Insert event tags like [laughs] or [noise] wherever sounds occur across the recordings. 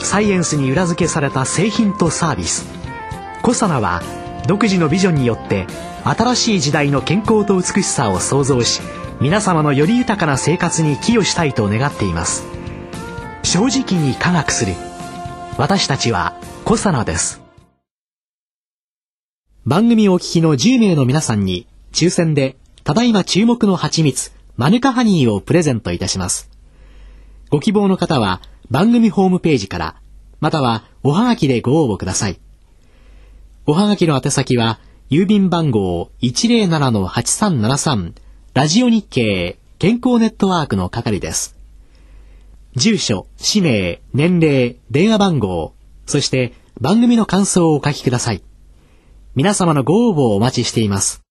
サイエンスに裏付けされた製品とサービス。コサナは独自のビジョンによって新しい時代の健康と美しさを創造し皆様のより豊かな生活に寄与したいと願っています。正直に科学する。私たちはコサナです。番組お聞きの10名の皆さんに抽選でただいま注目の蜂蜜マヌカハニーをプレゼントいたします。ご希望の方は番組ホームページからまたはおはがきでご応募くださいおはがきの宛先は郵便番号107-8373ラジオ日経健康ネットワークの係です。住所、氏名、年齢、電話番号、そして番組の感想をお書きください。皆様のご応募をお待ちしています。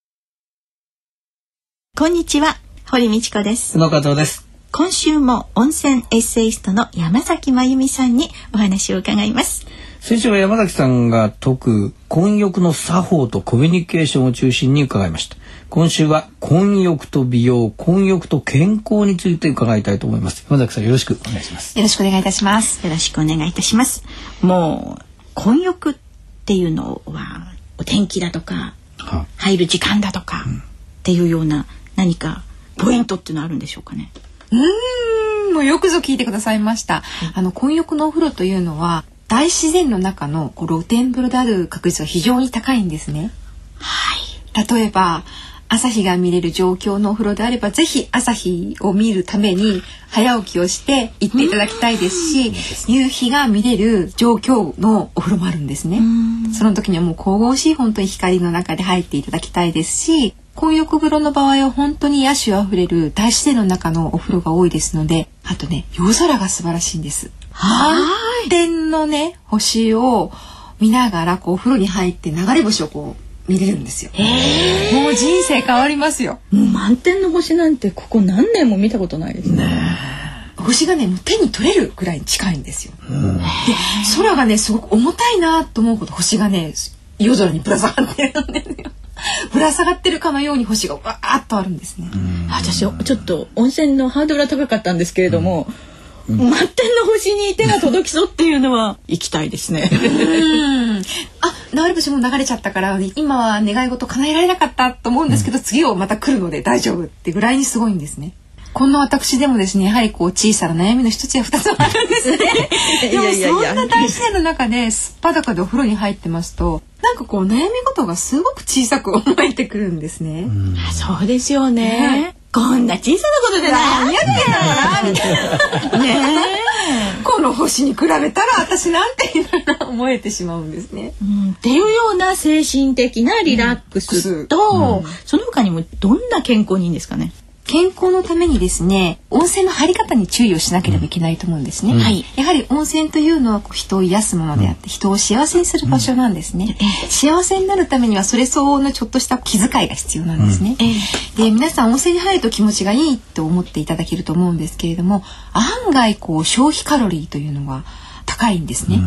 こんにちは、堀道子です。野川です。今週も温泉エッセイストの山崎真由美さんにお話を伺います。先週は山崎さんが説く混浴の作法とコミュニケーションを中心に伺いました。今週は混浴と美容混浴と健康について伺いたいと思います。山崎さんよろしくお願いします。よろしくお願いいたします。よろしくお願いいたします。もう混浴っていうのはお天気だとか、入る時間だとか、うん、っていうような何かポイントっていうのはあるんでしょうかね。うんもうよくぞ聞いてくださいました、あの混浴のお風呂というのは大自然の中の露天風呂である確率は非常に高いんですね。はい。例えば朝日が見れる状況のお風呂であればぜひ朝日を見るために早起きをして行っていただきたいですし、夕日が見れる状況のお風呂もあるんですね。その時にはもう神々しい本当に光の中で入っていただきたいですし混浴風呂の場合は本当に野趣あふれる大自然の中のお風呂が多いですのであとね夜空が素晴らしいんです。はい天のね星を見ながらこうお風呂に入って流れ星をこう見れるんですよ。もう人生変わりますよ。もう満天の星なんてここ何年も見たことないですね。星がねもう手に取れるぐらいに近いんですよ。で空がねすごく重たいなと思うこと星がね夜空にぶら下がってるんですよ。[laughs] ぶら下がってるかのように星がわーっとあるんですね。私ちょっと温泉のハードルは高かったんですけれども、うん満天の星に手が届きそうっていうのは [laughs] 行きたいですね。あ、流れ星も流れちゃったから今は願い事叶えられなかったと思うんですけど、うん、次をまた来るので大丈夫ってぐらいにすごいんですね。こんな私でもですねやはりこう小さな悩みの一つや二つはあるんですね。[laughs] でもそんな大自然の中ですっぱだかでお風呂に入ってますとなんかこう悩み事がすごく小さく思えてくるんですね。そうですよね。ねこんな小さなことで何やってんだからみたいな。ねこの星に比べたら私なんていろ思えてしまうんですね。うん、っていうような精神的なリラックスと、うん、その他にもどんな健康にいいんですかね。健康のためにですね温泉の入り方に注意をしなければいけないと思うんですね、うん、はい、やはり温泉というのは人を癒すものであって、人を幸せにする場所なんですね、うん、幸せになるためにはそれ相応のちょっとした気遣いが必要なんですね、うん、で皆さん温泉に入ると気持ちがいいと思っていただけると思うんですけれども案外こう消費カロリーというのが高いんですね、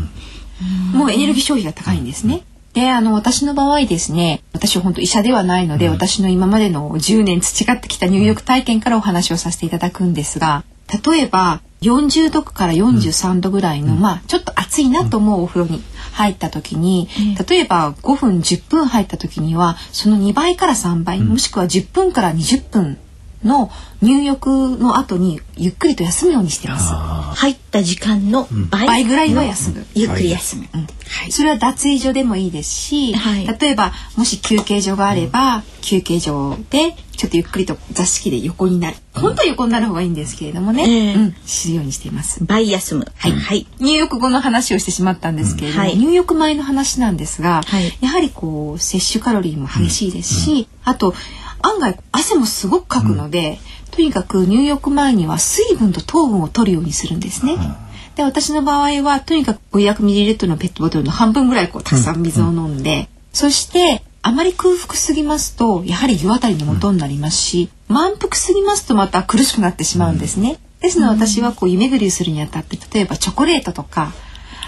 もうエネルギー消費が高いんですね、で、あの、私の場合ですね、私は本当医者ではないので、うん、私の今までの10年培ってきた入浴体験からお話をさせていただくんですが、例えば、40度から43度ぐらいの、うん、まあ、ちょっと暑いなと思うお風呂に入った時に、うん、例えば5分、10分入った時には、その2倍から3倍、もしくは10分から20分の入浴の後にゆっくりと休むようにしてます。入った時間の倍,、倍ぐらいは休む。ゆっくり休む、うん。はい。それは脱衣所でもいいですし、はい、例えばもし休憩所があれば、休憩所でちょっとゆっくりと座敷で横になる。本当は横になる方がいいんですけれどもね、えー、うん、するようにしています。倍休む。はい。はい、入浴後の話をしてしまったんですけれども、はい、入浴前の話なんですが、はい、やはりこう摂取カロリーも激しいですし、あと案外汗もすごくかくので、うん、とにかく入浴前には水分と糖分を取るようにするんですね。で私の場合はとにかく 500ml のペットボトルの半分ぐらいこうたくさん水を飲んで、そしてあまり空腹すぎますとやはり湯あたりの元になりますし、満腹すぎますとまた苦しくなってしまうんですね。ですので私はこう湯巡りするにあたって例えばチョコレートとか、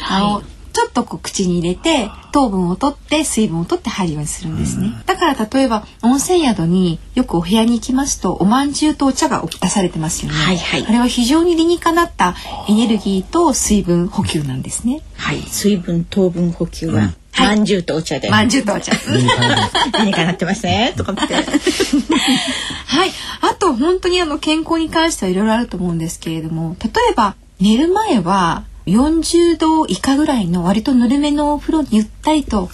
あのちょっとこう口に入れて糖分を取って水分を取って入るようにするんですね、だから例えば温泉宿によくお部屋に行きますとお饅頭とお茶が出されてますよね、はいはい、あれは非常に理にかなったエネルギーと水分補給なんですねはい水分糖分補給は、まんじゅうとお茶で。まんじゅうとお茶。[laughs] 理にかなってますね。とかって。[laughs] はい。あと本当にあの健康に関してはいろいろあると思うんですけれども、例えば寝る前は40度以下ぐらいの割とぬるめのお風呂にゆったりと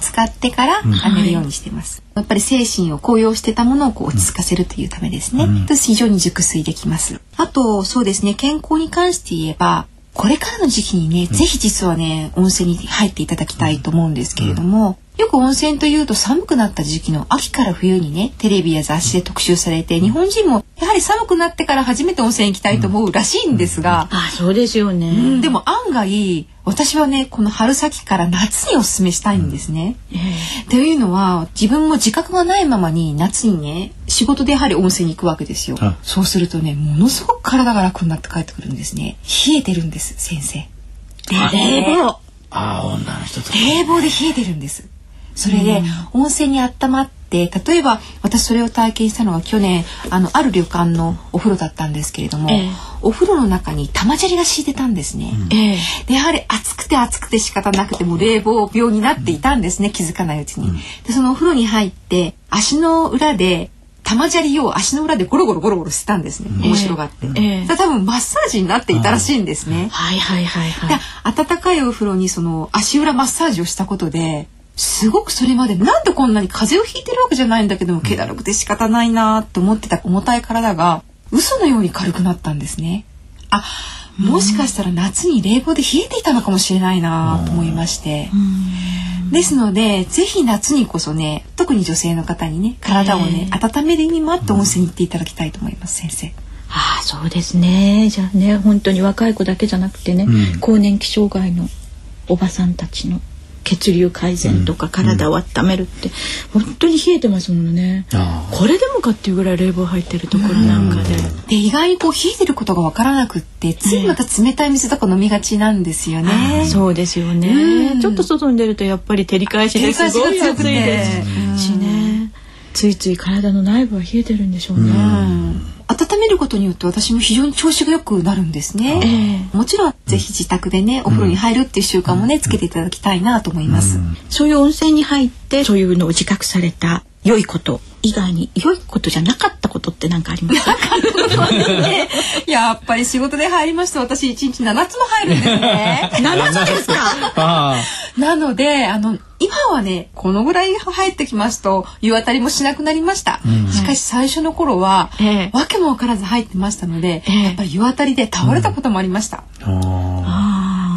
使ってから寝るようにしてます。やっぱり精神を高揚してたものをこう落ち着かせるというためですね。うん、非常に熟睡できます。あとそうですね健康に関して言えばこれからの時期にね、うん、ぜひ実はね温泉に入っていただきたいと思うんですけれども、よく温泉というと寒くなった時期の秋から冬にねテレビや雑誌で特集されて日本人もやはり寒くなってから初めて温泉行きたいと思うらしいんですが、うん、あそうですよね、うん、でも案外私はねこの春先から夏におすすめしたいんですね。うんえー、というのは自分も自覚がないままに夏にね仕事でやはり温泉に行くわけですよ。そうするとねものすごく体が楽になって帰ってくるんですね。冷えてるんです先生。冷房。あ女の人冷房で冷えてるんです。それで、温泉に温まって例えば私それを体験したのは去年あのある旅館のお風呂だったんですけれども、えー、お風呂の中に玉砂利が敷いてたんですね、うん、でやはり暑くて暑くて仕方なくても冷房病になっていたんですね、気づかないうちに、うん、でそのお風呂に入って足の裏で玉砂利を足の裏でゴロゴロゴロゴロしてたんですね、面白がって、えー、多分マッサージになっていたらしいんですね、はい。はい。はい。はい。暖かいお風呂にその足裏マッサージをしたことですごくそれまでなんでこんなに風邪をひいてるわけじゃないんだけども気だるくて仕方ないなと思ってた重たい体が嘘のように軽くなったんですね。あもしかしたら夏に冷房で冷えていたのかもしれないなと思いまして。ですのでぜひ夏にこそね特に女性の方にね体をね温める意味もあって温泉に行っていただきたいと思います先生。ああそうですねじゃあね本当に若い子だけじゃなくてね、うん、更年期障害のおばさんたちの血流改善とか体を温めるって、うん、本当に冷えてますもんね。これでもかっていうぐらい冷房入ってるところなんかで、で意外にこう冷えてることがわからなくってついまた冷たい水とか飲みがちなんですよね、そうですよね、ちょっと外に出るとやっぱり照り返しですごい暑いですしね。ついつい体の内部は冷えてるんでしょうね、温めることによって私も非常に調子が良くなるんですね、えー、もちろんぜひ自宅でねお風呂に入るっていう習慣もねつけていただきたいなと思います、そういう温泉に入ってそういうのを自覚された良いこと以外に良いことじゃなかったことって何かありますか？[laughs] ね、やっぱり仕事で入りますと私一日7つも入るんですね。[laughs] 7つですか？なのであの今はねこのぐらい入ってきますと湯あたりもしなくなりました、うん、しかし最初の頃は、えー、わけも分からず入ってましたので、えー、やっぱり湯あたりで倒れたこともありました、うん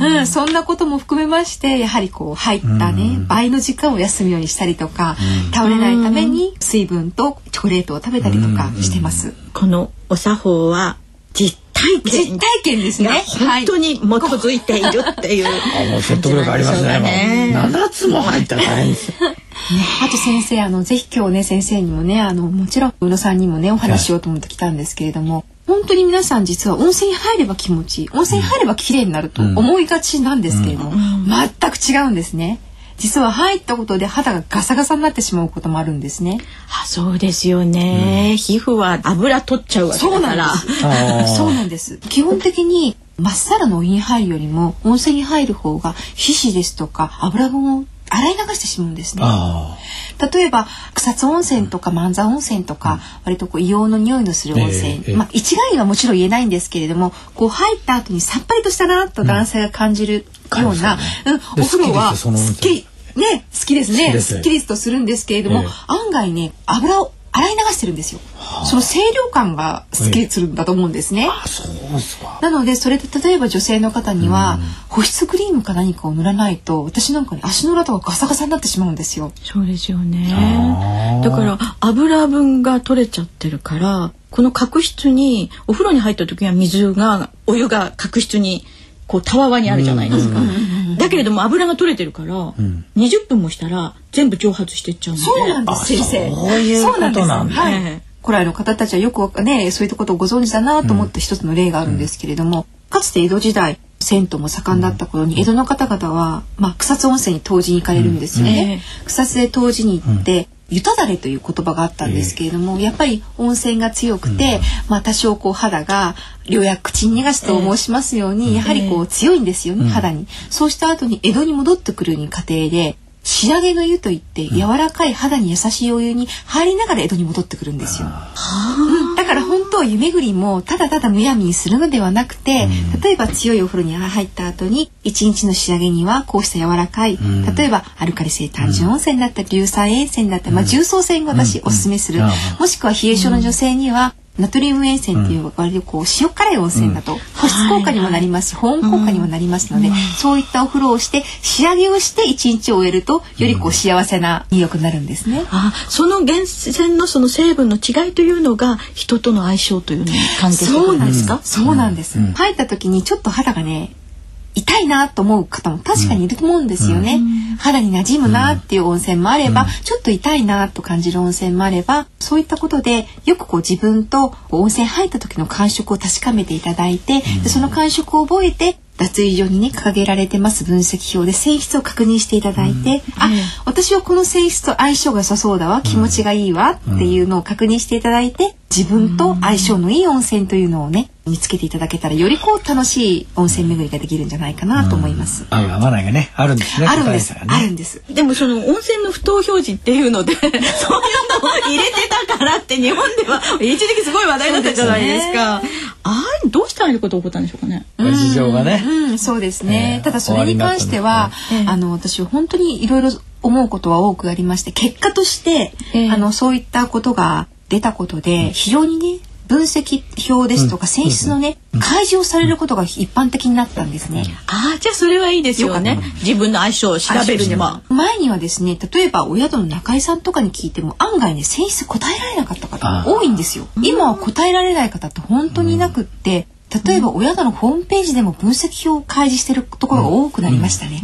うん、そんなことも含めましてやはりこう入ったね、倍の時間を休むようにしたりとか、倒れないために水分とチョコレートを食べたりとかしてます。このお作法は実体験実体験ですね。本当に基づいているっていう。あもう説得力ありますね。七つも入ったら大変です。あと先生あのぜひ今日ね先生にもねあのもちろん宇野さんにもねお話しようと思って来たんですけれども、本当に皆さん実は温泉に入れば気持ちいい温泉に入れば綺麗になると思いがちなんですけれども、全く違うんですね。実は入ったことで肌がガサガサになってしまうこともあるんですね。あ、そうですよね。うん、皮膚は油取っちゃうわけだから。そうなんです。[laughs] 基本的にまっさらのお湯に入るよりも温泉に入る方が皮脂ですとか油分を洗い流してしまうんですね。例えば草津温泉とか万座温泉とか、うん、割とこう硫黄の匂いのする温泉、えーえー、まあ一概にはもちろん言えないんですけれどもこう入った後にさっぱりとしたなと男性が感じるような、うん、うん、お風呂はすっき。りね好きですね。す。っきりとするんですけれども、えー、案外ね油を洗い流してるんですよ。その清涼感がすっきりするんだと思うんですね。なのでそれで例えば女性の方には保湿クリームか何かを塗らないと私なんかに足の裏とかガサガサになってしまうんですよ。そうですよね。だから油分が取れちゃってるからこの角質にお風呂に入った時には水がお湯が角質にこうたわわにあるじゃないですか。だけれども油が取れてるから、20分もしたら全部蒸発していっちゃうので。そうなんです先生。そういうことなんだ。はい。古来の方たちはよくねそういったことをご存知だなと思って一つの例があるんですけれども、かつて江戸時代銭湯も盛んだった頃に江戸の方々は、まあ、草津温泉に湯治に行かれるんですよね。草津で湯治に行って、湯ただれという言葉があったんですけれども、やっぱり温泉が強くて、まあ多少こう肌が両や口に逃がすと申しますように、やはりこう強いんですよね、肌に。そうした後に江戸に戻ってくるに過程で仕上げの湯といって柔らかい肌に優しいお湯に入りながら江戸に戻ってくるんですよ。うん、だから本当湯巡りもただただむやみにするのではなくて、例えば強いお風呂に入った後に一日の仕上げにはこうした柔らかい、例えばアルカリ性単純温泉だったり硫酸塩泉だったり、まあ、重曹泉が私おすすめする、もしくは冷え性の女性にはナトリウム塩泉っていう割とこう塩辛い温泉だと保湿効果にもなります。し保温効果にもなりますので、そういったお風呂をして仕上げをして一日を終えるとよりこう幸せな入浴になるんですね。あその源泉のその成分の違いというのが人との相性というのに関係するんですか？そうなんです。入った時にちょっと肌がね痛いなと思う方も確かにいると思うんですよね。うん、肌に馴染むなっていう温泉もあれば、うん、ちょっと痛いなと感じる温泉もあれば、そういったことでよくこう自分と温泉入った時の感触を確かめていただいて、でその感触を覚えて脱衣所にね掲げられてます分析表で性質を確認していただいて、うん、あ、私はこの性質と相性が良さそうだわ気持ちがいいわっていうのを確認していただいて自分と相性のいい温泉というのをね見つけていただけたらよりこう楽しい温泉巡りができるんじゃないかなと思います。合う合わないがねあるんですね。あるんです。ね、あるんです。でもその温泉の不当表示っていうので [laughs] そういうのを入れてたからって日本では一時期すごい話題だったじゃないですか。すね、ああどうしてああいうこと起こったんでしょうかね。事情がね。うん、そうですね。えー、ただそれに関しては、えー、あの私本当にいろいろ思うことは多くありまして結果として、えー、あのそういったことが出たことで非常にね分析表ですとか選出のね、開示をされることが一般的になったんですね。ああ、じゃあそれはいいですよね。自分の相性を調べるには。前にはですね、例えばお宿の中井さんとかに聞いても案外ね、選出答えられなかった方が多いんですよ。今は答えられない方って本当にいなくって、例えばお宿のホームページでも分析表を開示してるところが多くなりましたね。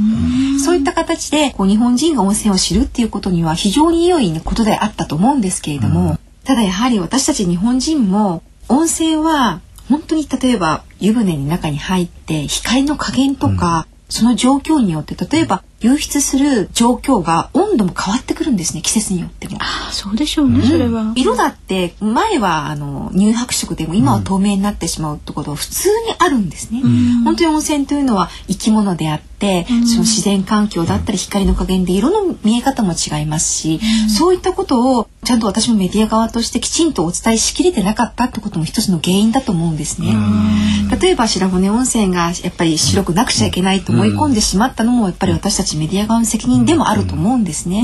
そういった形でこう日本人が温泉を知るっていうことには非常に良いことであったと思うんですけれども、ただやはり私たち日本人も温泉は本当に例えば湯船に中に入って光の加減とか、うん、その状況によって例えば流出する状況が温度も変わってくるんですね季節によっても。ああそうでしょうね、うん、それは。色だって前はあの乳白色でも今は透明になってしまうってことは普通にあるんですね。うん、本当に温泉というのは生き物であって、うん、その自然環境だったり光の加減で色の見え方も違いますし、そういったことをちゃんと私もメディア側としてきちんとお伝えしきれてなかったってことも一つの原因だと思うんですね。例えば白骨温泉がやっぱり白くなくちゃいけないと思い込んでしまったのもやっぱり私たちちメディア側の責任でもあると思うんですね。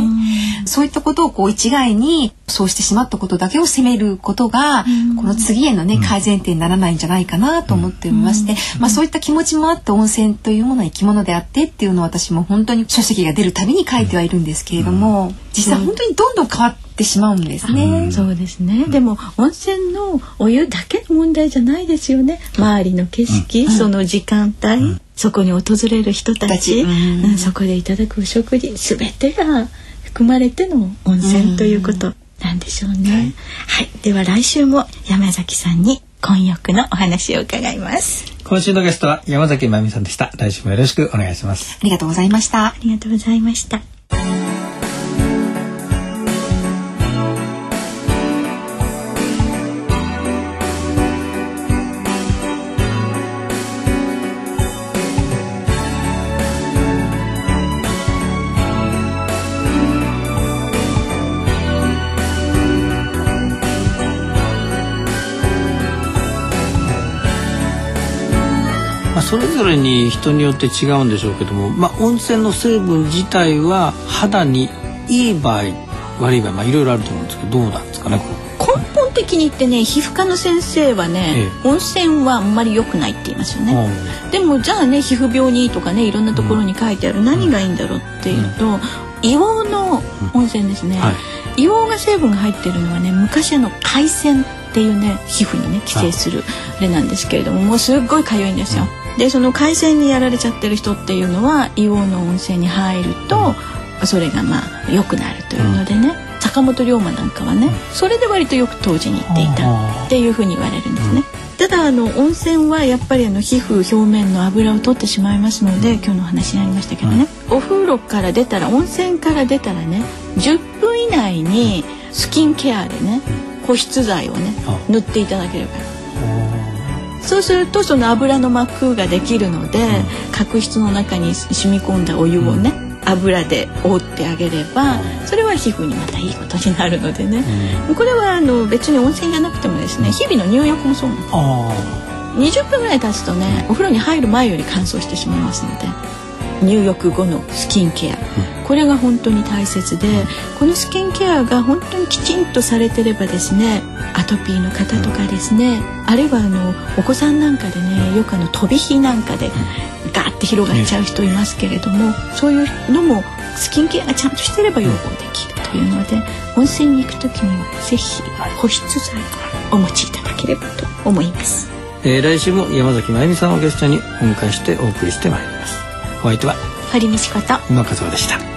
そういったことをこう一概にそうしてしまったことだけを責めることがこの次へのね改善点にならないんじゃないかなと思っておりまして、まあそういった気持ちもあって温泉というものは生き物であってっていうのを私も本当に書籍が出るたびに書いてはいるんですけれども、実際本当にどんどん変わってしまうんですね。そうですね。でも温泉のお湯だけの問題じゃないですよね。周りの景色、その時間帯。そこに訪れる人たち、うん、そこでいただくお食事すべてが含まれての温泉ということなんでしょうね。はい、はい、では来週も山崎さんに混浴のお話を伺います。今週のゲストは山崎まみさんでした。来週もよろしくお願いします。ありがとうございました。ありがとうございました。それぞれに人によって違うんでしょうけども、まあ、温泉の成分自体は肌にいい場合悪い場合、まあ、いろいろあると思うんですけどどうなんですかね根本的に言ってね皮膚科の先生はね、ええ、温泉はあんまり良くないって言いますよね、でもじゃあね皮膚病にとかねいろんなところに書いてある、何がいいんだろうっていうと、うん、硫黄の温泉ですね、うん。はい、硫黄が成分が入ってるのはね昔の海鮮っていうね皮膚にね寄生するあれなんですけれどももうすっごい痒いんですよ。でその海鮮にやられちゃってる人っていうのは硫黄の温泉に入ると、それがまあ良くなるというのでね、坂本龍馬なんかはね、それで割とよく当時に行っていたっていうふうに言われるんですね。ただあの温泉はやっぱりあの皮膚表面の油を取ってしまいますので、今日のお話になりましたけどね、お風呂から出たら温泉から出たらね10分以内にスキンケアでね保湿剤をね塗っていただければそうするとその油の膜ができるので、角質の中に染み込んだお湯をね、油で覆ってあげればそれは皮膚にまたいいことになるのでね、これはあの別に温泉じゃなくてもですね日々の入浴もそうなんです。20分ぐらい経つとねお風呂に入る前より乾燥してしまいますので入浴後のスキンケア、これが本当に大切で、このスキンケアが本当にきちんとされてればですねアトピーの方とかですね、あるいはあのお子さんなんかでねよくあの飛び火なんかでガーって広がっちゃう人いますけれども、そういうのもスキンケアがちゃんとしてれば予防できるというので温泉に行く時にはぜひ保湿剤をお持ちいただければと思います。えー、来週も山崎真由美さんをゲストにお迎えしてお送りしてまいります。お相手は堀道子と今和夫でした